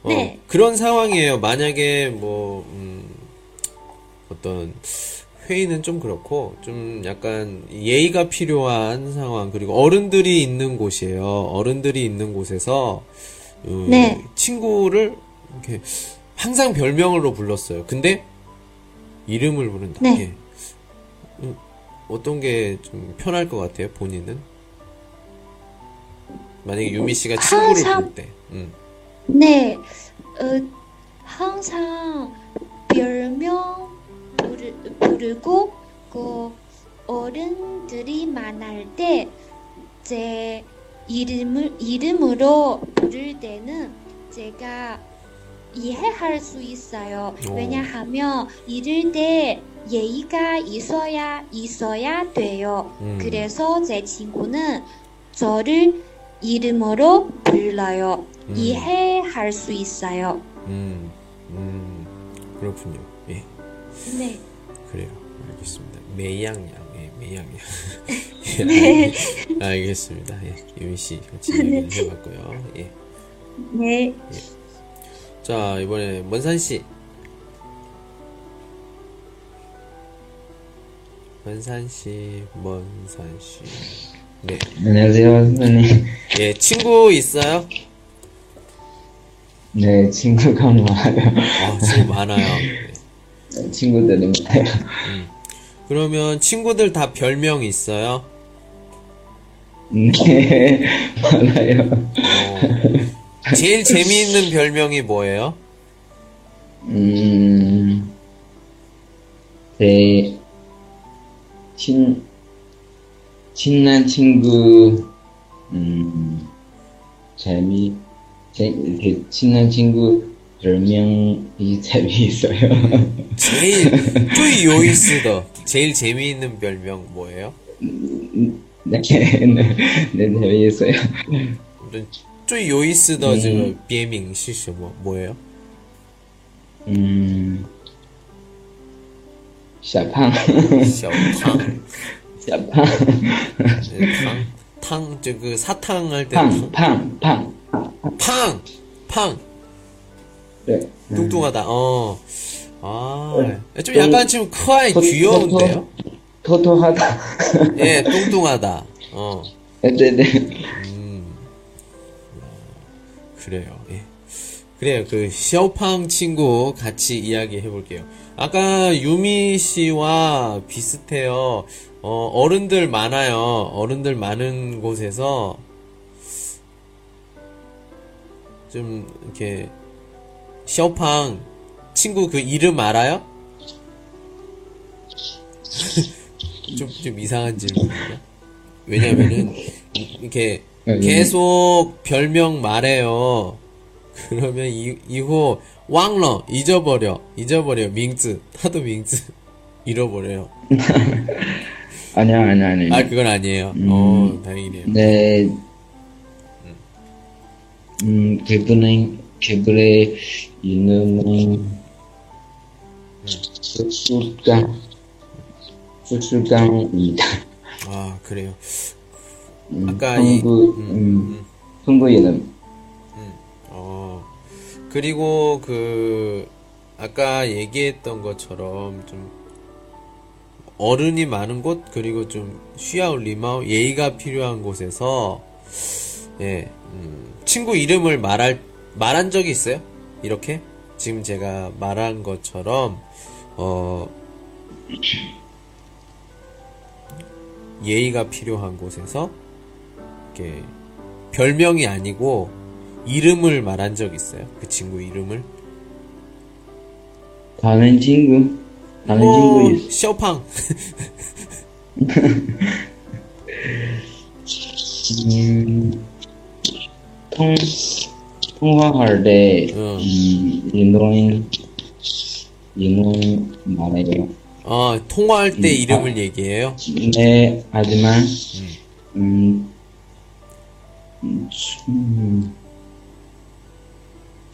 어, 네. 그런 상황이에요. 만약에 뭐 음, 어떤 회의는 좀 그렇고 좀 약간 예의가 필요한 상황 그리고 어른들이 있는 곳이에요. 어른들이 있는 곳에서 음, 네. 친구를 이렇게 항상 별명으로 불렀어요. 근데 이름을 부른다. 네. 예. 음, 어떤 게 좀 편할 것 같아요, 본인은? 만약에 유미 씨가 친구를 항상- 부를 때, 음. 네, 어, 항상 별명 부르, 부르고, 그, 어른들이 만날 때, 제 이름을, 이름으로 부를 때는 제가, 이해할 수 있어요. 오. 왜냐하면 이럴 때 예의가 있어야 있어야 돼요. 음. 그래서 제 친구는 저를 이름으로 불러요. 음. 이해할 수 있어요. 음, 음, 그렇군요. 예, 네. 그래요. 알겠습니다. 매양양, 예, 매양양. 네. 알- 알겠습니다. 예, 유미 씨 같이 얘기를 해봤고요. 예. 네. 자, 이번에 먼산 씨. 먼산 씨, 먼산 씨. 네. 안녕하세요, 선생님. 예, 친구 있어요? 네, 친구가 많아요. 아, 친구 많아요. 네. 친구들이 많아요. 그러면 친구들 다 별명 있어요? 네, 많아요. 어, 제일 재미있는 별명이 뭐예요? 음, 제 친, 친한 친구, 음, 재미, 제, 그 친한 친구 별명이 재미있어요. 제일, 쭈이 요이스더. 제일 재미있는 별명 뭐예요? 네, 네, 네, 재미있어요. 最有意思的这个别名是什么？뭐예요？ 음, 小胖,小汤，小胖, 팡, 저그 사탕 할 때. 팡, 팡, 팡. 팡! 팡! 네. 뚱뚱하다, 어. 아, 네. 좀 약간 지금 크아이 귀여운데요? 토토하다. 예, 뚱뚱하다. 어. 네네. 음. 네. 그래요. 예. 그래요. 그 쇼팡 친구 같이 이야기 해볼게요. 아까 유미 씨와 비슷해요. 어, 어른들 많아요. 어른들 많은 곳에서 좀 이렇게 샤오팡 친구 그 이름 알아요? 좀, 좀 이상한 질문이에요. 왜냐면은, 이렇게 예. 계속 별명 말해요. 그러면 이, 이후, 왕러, 잊어버려, 잊어버려, 밍즈, 하도 밍즈, 잃어버려요. 아니야, 아니야, 아니야. 아, 그건 아니에요. 어, 다행이네요. 네. 음, 그분은, 그분의 이름은, 수수깡, 수수깡입니다. 아, 그래요. 음, 아까 이- 한국, 음, 음, 한국 이름. 어, 그리고 그, 아까 얘기했던 것처럼 좀, 어른이 많은 곳, 그리고 좀, 쉬아우 리마우, 예의가 필요한 곳에서, 예, 음, 친구 이름을 말할, 말한 적이 있어요? 이렇게? 지금 제가 말한 것처럼, 어, 예의가 필요한 곳에서, 이렇게, 별명이 아니고, 이름을 말한 적 있어요? 그 친구 이름을? 다른 친구, 다른 친구 어, 있어. 셔팡. 음, 통, 통화할 때, 응. 음, 인동, 인동 말해요. 어, 통화할 때 이름을 얘기해요? 네, 하지만, 음, 음, 음,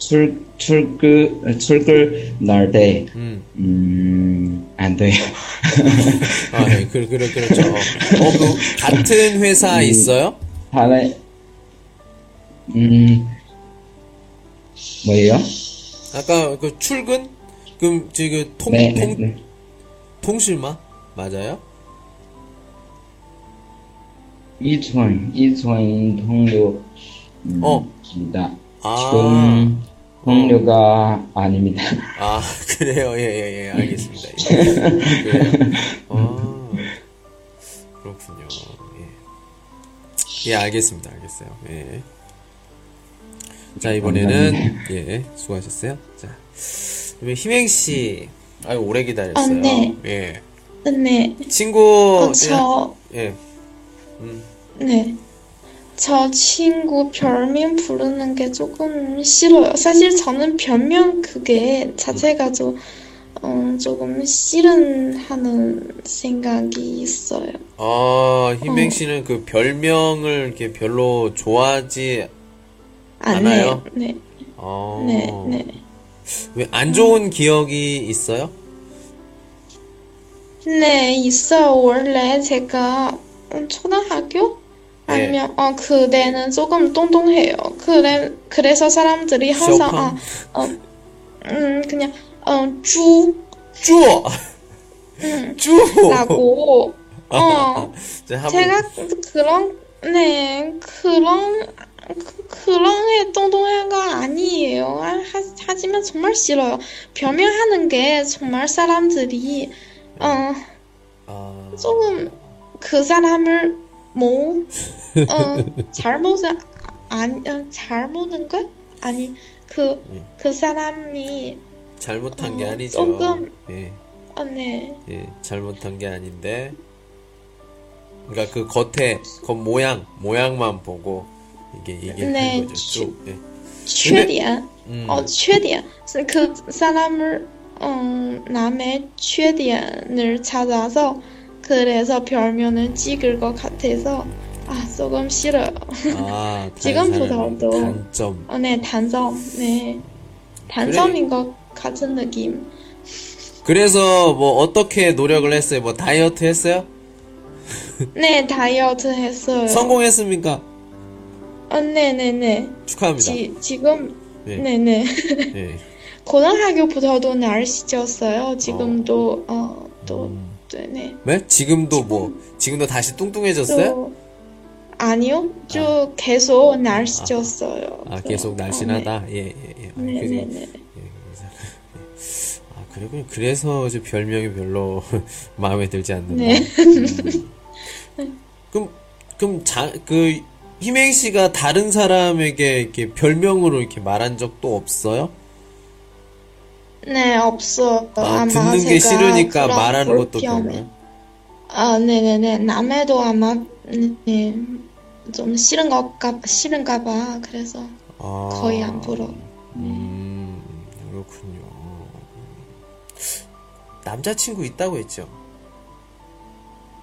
출, 출근, 출근 날 때, 음. 음, 안 돼요. 아, 네, 그, 그, 그렇죠. 어, 그, 같은 회사 있어요? 다른, 음, 뭐예요? 아까 그 출근? 그럼 지금 통, 네, 네, 통, 네. 통실마? 맞아요? 이천, 이천 통료, 음, 어. 입니다. 아. 지 금 통료가 아닙니다. 아, 그래요. 예, 예, 예. 알겠습니다. 예. 그래요. 아, 그렇군요. 예. 예, 알겠습니다. 알겠어요. 예. 자, 이번에는, 예, 수고하셨어요. 자, 그러면 희맹씨. 아유, 오래 기다렸어요. 아, 네. 예. 네. 친구, 어, 저, 예. 네. 저 친구 별명 부르는 게 조금 싫어요. 사실 저는 별명 그게 자체가 좀, 어, 조금 싫은 하는 생각이 있어요. 아, 희맹 씨는 그 별명을 이렇게 별로 좋아하지 아, 않아요? 네, 네, 어. 네, 네. 왜안 좋은 기억이 있어요? 네, 있어요. 원래 제가 음, 초등학교? 아니면, 어, 그때는 조금 똥똥해요. 그래, 그래서 사람들이 항상, 쇼팡? 아, 어, 음, 그냥, 어, 猪, 쭈! 음, 쭈! 라고, 어, 자, 한번 제가 그런, 네, 그런, 그, 그런 애 똥똥한 거 아니에요. 아, 하, 하지만 정말 싫어요. 변명하는 게 정말 사람들이, 어, 아, 조금 그 사람을 뭐, 어, 잘못은 아니, 어, 잘못은 것? 아니, 그, 그 사람이, 잘못한 게 어, 아니죠. 조금- 예, 어, 네, 예, 잘못한 게 아닌데. 그러니까 그 겉에, 겉 모양, 모양만 보고 이게 얘기를 네, 하는 거죠. 주- 쭉. 예. 缺点, 음, 어, 缺点. 그 사람을, 음, 남의缺点을 찾아서, 그래서 별명을 찍을 것 같아서, 아, 조금 싫어요. 아. 사람의 단점. 어, 네, 단점, 네. 단점인 것 같은 느낌. 그래서 뭐 어떻게 노력을 했어요? 뭐 다이어트 했어요? 네, 다이어트 했어요. 성공했습니까? 어, 네네네. 축하합니다. 지, 지금, 네. 네네. 예. 고등학교부터도 날씨 쪘어요. 지금도, 어, 또, 음. 네네. 네? 지금도 뭐 지금도 다시 뚱뚱해졌어요? 또, 아니요. 쭉 계속 날씨 쪘어요. 아 계속 날씬하다. 예, 예, 예. 아, 그래서- 네네네. 예, 그래서- 아, 그리고 그래서 저 별명이 별로 마음에 들지 않는다. 네. 음. 그럼 그럼 자, 그 희맹 씨가 다른 사람에게 이렇게 별명으로 이렇게 말한 적도 없어요? 네, 없어. 아, 아마 듣는 게 제가 싫으니까 그런 말하는 것도 불편해. 별로요? 아, 네네네. 남해도 아마, 네, 좀 싫은가, 싫은가 봐. 그래서 아, 거의 안 불어. 음, 그렇군요. 남자친구 있다고 했죠?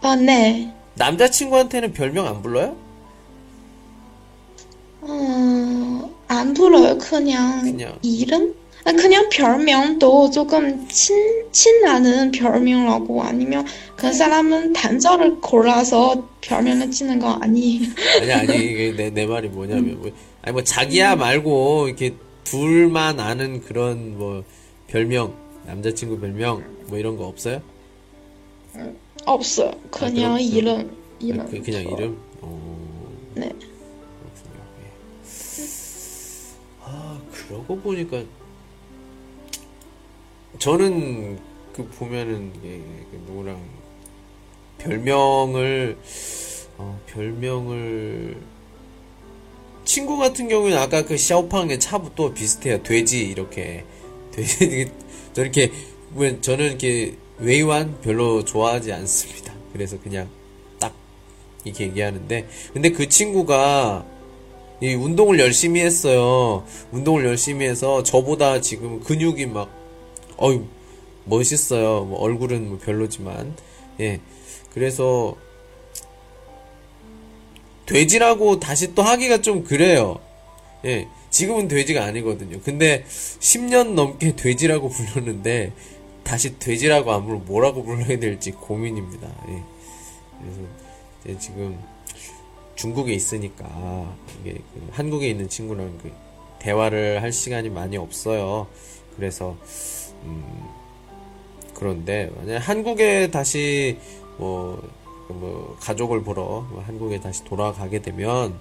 아, 네. 남자친구한테는 별명 안 불러요? 어, 안 불어요. 그냥, 그냥. 이름? 아, 그냥 별명도 조금 친, 친나는 별명이라고 아니면 그 사람은 단절을 골라서 별명을 치는 거 아니에요. 아니, 아니, 이게 내, 내 말이 뭐냐면, 뭐, 아니, 뭐, 자기야 말고, 이렇게 둘만 아는 그런, 뭐, 별명, 남자친구 별명, 뭐, 이런 거 없어요? 없어요. 그냥 그렇죠. 이름, 이름. 그, 그냥 저- 이름? 어, 네. 그렇군요. 예. 아, 그러고 보니까, 저는, 그, 보면은, 예, 그 누구랑, 별명을, 어, 별명을, 친구 같은 경우에는 아까 그 샤오팡의 차부터 비슷해요. 돼지, 이렇게. 돼지, 저렇게, 왜 저는 이렇게 외유한 별로 좋아하지 않습니다. 그래서 그냥 딱 이렇게 얘기하는데, 근데 그 친구가 이 운동을 열심히 했어요. 운동을 열심히 해서 저보다 지금 근육이 막, 어유 멋있어요. 뭐 얼굴은 뭐 별로지만, 예. 그래서 돼지라고 다시 또 하기가 좀 그래요. 예. 지금은 돼지가 아니거든요. 근데 10년 넘게 돼지라고 불렀는데 다시 돼지라고 안 부르고 뭐라고 불러야 될지 고민입니다. 예. 그래서 지금 중국에 있으니까 이게 그 한국에 있는 친구랑 그 대화를 할 시간이 많이 없어요. 그래서 음 그런데 만약 한국에 다시 뭐, 뭐 가족을 보러 뭐 한국에 다시 돌아가게 되면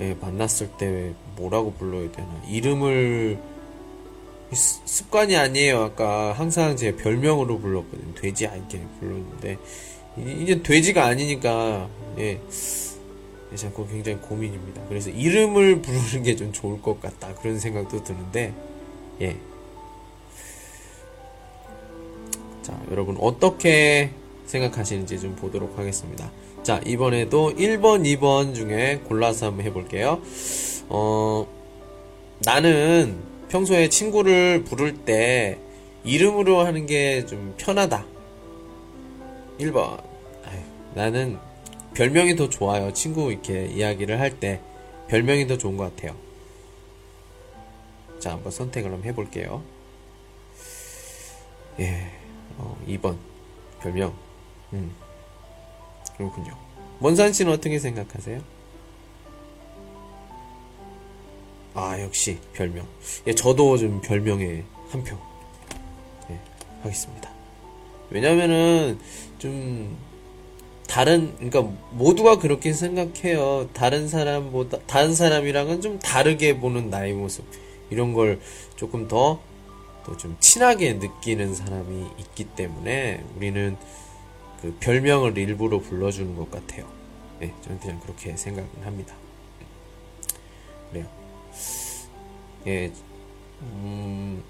예, 만났을 때 뭐라고 불러야 되나 이름을 습- 습관이 아니에요. 아까 항상 제 별명으로 불렀거든요. 돼지 않게 불렀는데 이- 이제 돼지가 아니니까 예, 예, 자꾸 굉장히 고민입니다. 그래서 이름을 부르는 게 좀 좋을 것 같다 그런 생각도 드는데 예. 자 여러분 어떻게 생각하시는지 좀 보도록 하겠습니다. 자, 이번에도 1번, 2번 중에 골라서 한번 해볼게요. 어, 나는 평소에 친구를 부를 때 이름으로 하는 게 좀 편하다. 1번. 아유, 나는 별명이 더 좋아요. 친구 이렇게 이야기를 할 때 별명이 더 좋은 것 같아요. 자, 한번 선택을 한번 해볼게요. 예, 어, 2번. 별명. 음, 그렇군요. 원산 씨는 어떻게 생각하세요? 아, 역시 별명. 예, 저도 좀 별명에 한 표. 예, 하겠습니다. 왜냐면은 좀 다른 그러니까 모두가 그렇게 생각해요. 다른 사람보다 다른 사람이랑은 좀 다르게 보는 나의 모습 이런 걸 조금 더 또 좀 친하게 느끼는 사람이 있기 때문에 우리는 그 별명을 일부러 불러주는 것 같아요. 네, 저는 그냥 그렇게 생각을 합니다. 그래요. 예, 음,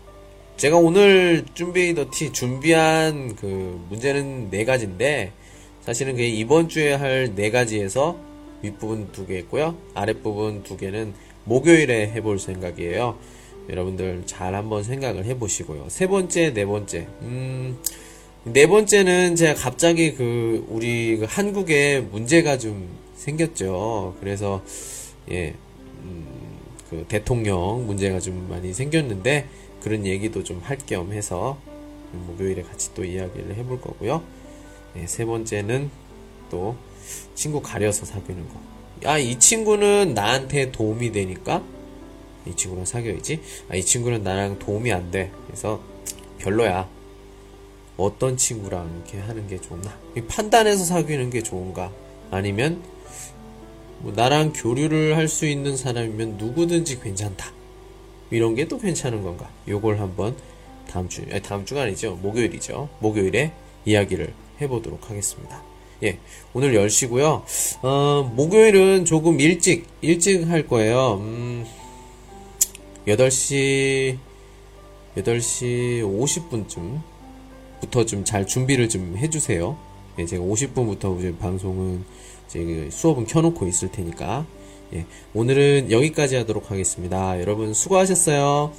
제가 오늘 준비 더티 준비한 그 문제는 네 가지인데 사실은 그 이번 주에 할 네 가지에서 윗부분 두 개 있고요. 아랫부분 두 개는 목요일에 해볼 생각이에요. 여러분들 잘 한번 생각을 해보시고요. 세 번째, 네 번째. 음, 네 번째는 제가 갑자기 그 우리 그 한국에 문제가 좀 생겼죠. 그래서 예, 음, 그 대통령 문제가 좀 많이 생겼는데 그런 얘기도 좀 할 겸 해서 목요일에 같이 또 이야기를 해볼 거고요. 예, 세 번째는 또 친구 가려서 사귀는 거. 야, 이 친구는 나한테 도움이 되니까 이 친구랑 사귀어야지. 아, 이 친구는 나랑 도움이 안 돼. 그래서 별로야. 어떤 친구랑 이렇게 하는 게 좋나? 이 판단해서 사귀는 게 좋은가? 아니면 뭐 나랑 교류를 할 수 있는 사람이면 누구든지 괜찮다. 이런 게 또 괜찮은 건가? 요걸 한번 다음 주, 아니, 다음 주가 아니죠. 목요일이죠. 목요일에 이야기를 해보도록 하겠습니다. 예, 오늘 10시고요. 어, 목요일은 조금 일찍, 일찍 할 거예요. 음, 8시, 8시 50분쯤 부터 좀 잘 준비를 좀 해주세요. 예, 제가 50분부터 이제 방송은 이제 그 수업은 켜놓고 있을 테니까. 예, 오늘은 여기까지 하도록 하겠습니다. 여러분 수고하셨어요.